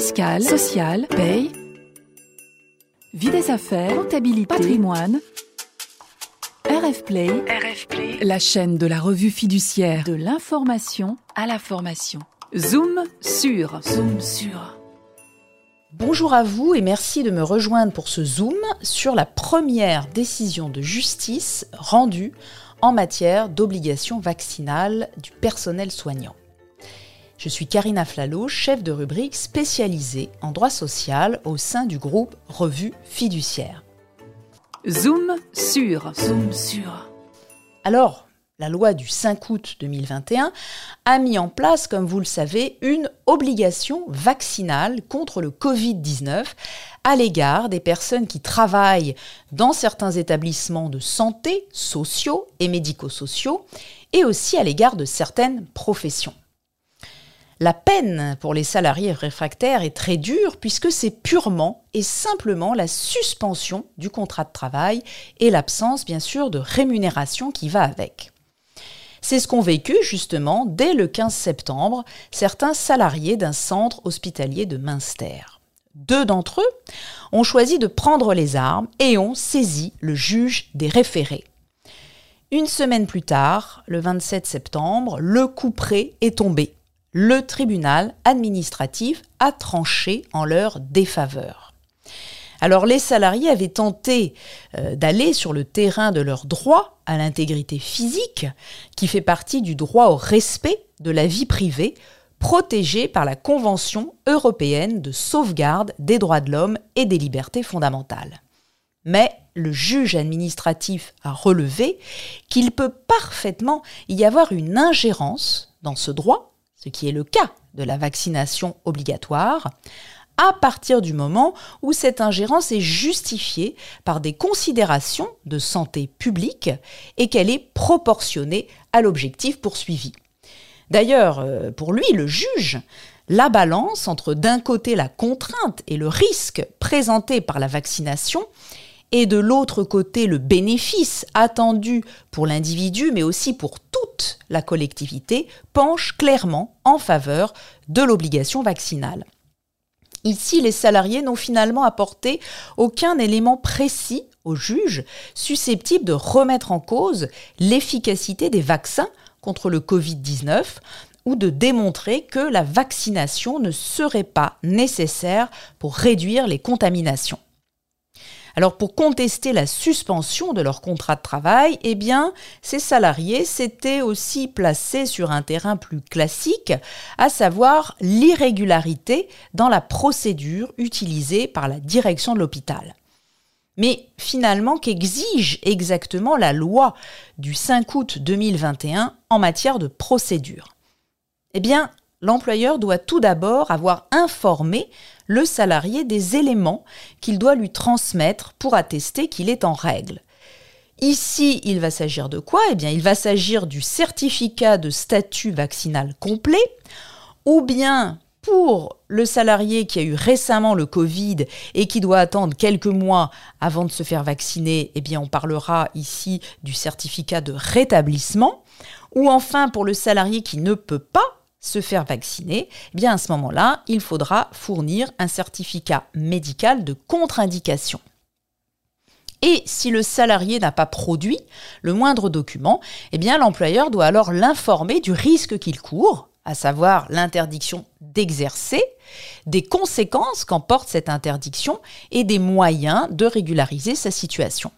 fiscale, sociale, paye, vie des affaires, comptabilité, patrimoine. RF Play, la chaîne de la revue fiduciaire de l'information à la formation. Zoom sur, zoom sur. Bonjour à vous et merci de me rejoindre pour ce zoom sur la première décision de justice rendue en matière d'obligation vaccinale du personnel soignant. Je suis Karina Flalo, chef de rubrique spécialisée en droit social au sein du groupe Revue Fiduciaire. Zoom sur, zoom sur. Alors, la loi du 5 août 2021 a mis en place, comme vous le savez, une obligation vaccinale contre le Covid-19 à l'égard des personnes qui travaillent dans certains établissements de santé, sociaux et médico-sociaux, et aussi à l'égard de certaines professions. La peine pour les salariés réfractaires est très dure puisque c'est purement et simplement la suspension du contrat de travail et l'absence bien sûr de rémunération qui va avec. C'est ce qu'ont vécu justement dès le 15 septembre certains salariés d'un centre hospitalier de Münster. Deux d'entre eux ont choisi de prendre les armes et ont saisi le juge des référés. Une semaine plus tard, le 27 septembre, le coup près est tombé le tribunal administratif a tranché en leur défaveur. Alors les salariés avaient tenté euh, d'aller sur le terrain de leur droit à l'intégrité physique, qui fait partie du droit au respect de la vie privée, protégé par la Convention européenne de sauvegarde des droits de l'homme et des libertés fondamentales. Mais le juge administratif a relevé qu'il peut parfaitement y avoir une ingérence dans ce droit ce qui est le cas de la vaccination obligatoire, à partir du moment où cette ingérence est justifiée par des considérations de santé publique et qu'elle est proportionnée à l'objectif poursuivi. D'ailleurs, euh, pour lui, le juge, la balance entre d'un côté la contrainte et le risque présenté par la vaccination et de l'autre côté le bénéfice attendu pour l'individu, mais aussi pour la collectivité, penche clairement en faveur de l'obligation vaccinale. Ici, les salariés n'ont finalement apporté aucun élément précis au juge susceptible de remettre en cause l'efficacité des vaccins contre le Covid-19 ou de démontrer que la vaccination ne serait pas nécessaire pour réduire les contaminations. Alors pour contester la suspension de leur contrat de travail, eh bien, ces salariés s'étaient aussi placés sur un terrain plus classique, à savoir l'irrégularité dans la procédure utilisée par la direction de l'hôpital. Mais finalement, qu'exige exactement la loi du 5 août 2021 en matière de procédure? Eh bien, l'employeur doit tout d'abord avoir informé le salarié des éléments qu'il doit lui transmettre pour attester qu'il est en règle. Ici, il va s'agir de quoi? Eh bien, il va s'agir du certificat de statut vaccinal complet, ou bien pour le salarié qui a eu récemment le Covid et qui doit attendre quelques mois avant de se faire vacciner, eh bien, on parlera ici du certificat de rétablissement, ou enfin pour le salarié qui ne peut pas se faire vacciner, eh bien à ce moment-là, il faudra fournir un certificat médical de contre-indication. Et si le salarié n'a pas produit le moindre document, eh bien l'employeur doit alors l'informer du risque qu'il court, à savoir l'interdiction d'exercer, des conséquences qu'emporte cette interdiction et des moyens de régulariser sa situation.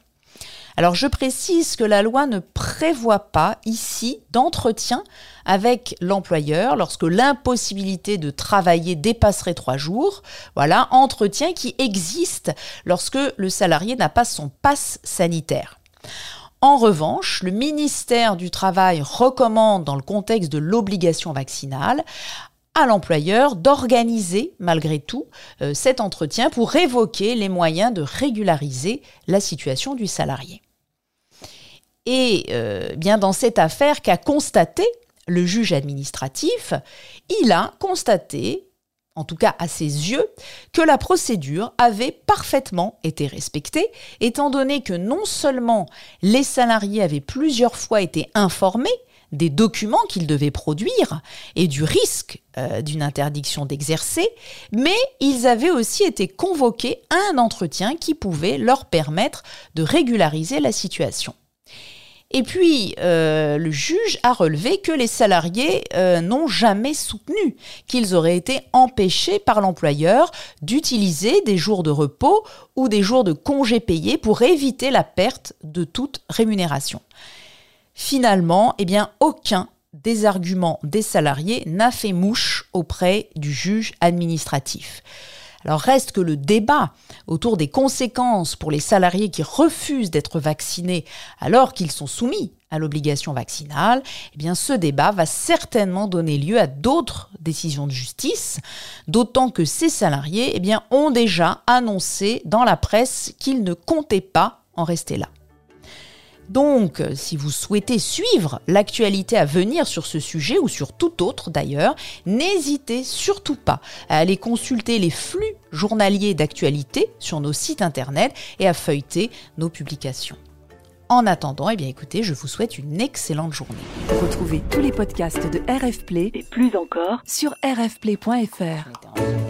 Alors je précise que la loi ne prévoit pas ici d'entretien avec l'employeur lorsque l'impossibilité de travailler dépasserait trois jours. Voilà, entretien qui existe lorsque le salarié n'a pas son passe sanitaire. En revanche, le ministère du Travail recommande, dans le contexte de l'obligation vaccinale, à l'employeur d'organiser malgré tout euh, cet entretien pour évoquer les moyens de régulariser la situation du salarié. Et euh, bien dans cette affaire qu'a constaté le juge administratif, il a constaté, en tout cas à ses yeux, que la procédure avait parfaitement été respectée, étant donné que non seulement les salariés avaient plusieurs fois été informés des documents qu'ils devaient produire et du risque euh, d'une interdiction d'exercer, mais ils avaient aussi été convoqués à un entretien qui pouvait leur permettre de régulariser la situation. Et puis, euh, le juge a relevé que les salariés euh, n'ont jamais soutenu qu'ils auraient été empêchés par l'employeur d'utiliser des jours de repos ou des jours de congés payés pour éviter la perte de toute rémunération. Finalement, eh bien, aucun des arguments des salariés n'a fait mouche auprès du juge administratif. Alors reste que le débat autour des conséquences pour les salariés qui refusent d'être vaccinés alors qu'ils sont soumis à l'obligation vaccinale, eh bien ce débat va certainement donner lieu à d'autres décisions de justice, d'autant que ces salariés eh bien, ont déjà annoncé dans la presse qu'ils ne comptaient pas en rester là. Donc, si vous souhaitez suivre l'actualité à venir sur ce sujet ou sur tout autre d'ailleurs, n'hésitez surtout pas à aller consulter les flux journaliers d'actualité sur nos sites internet et à feuilleter nos publications. En attendant, eh bien écoutez, je vous souhaite une excellente journée. Retrouvez tous les podcasts de RF Play et plus encore sur rfplay.fr.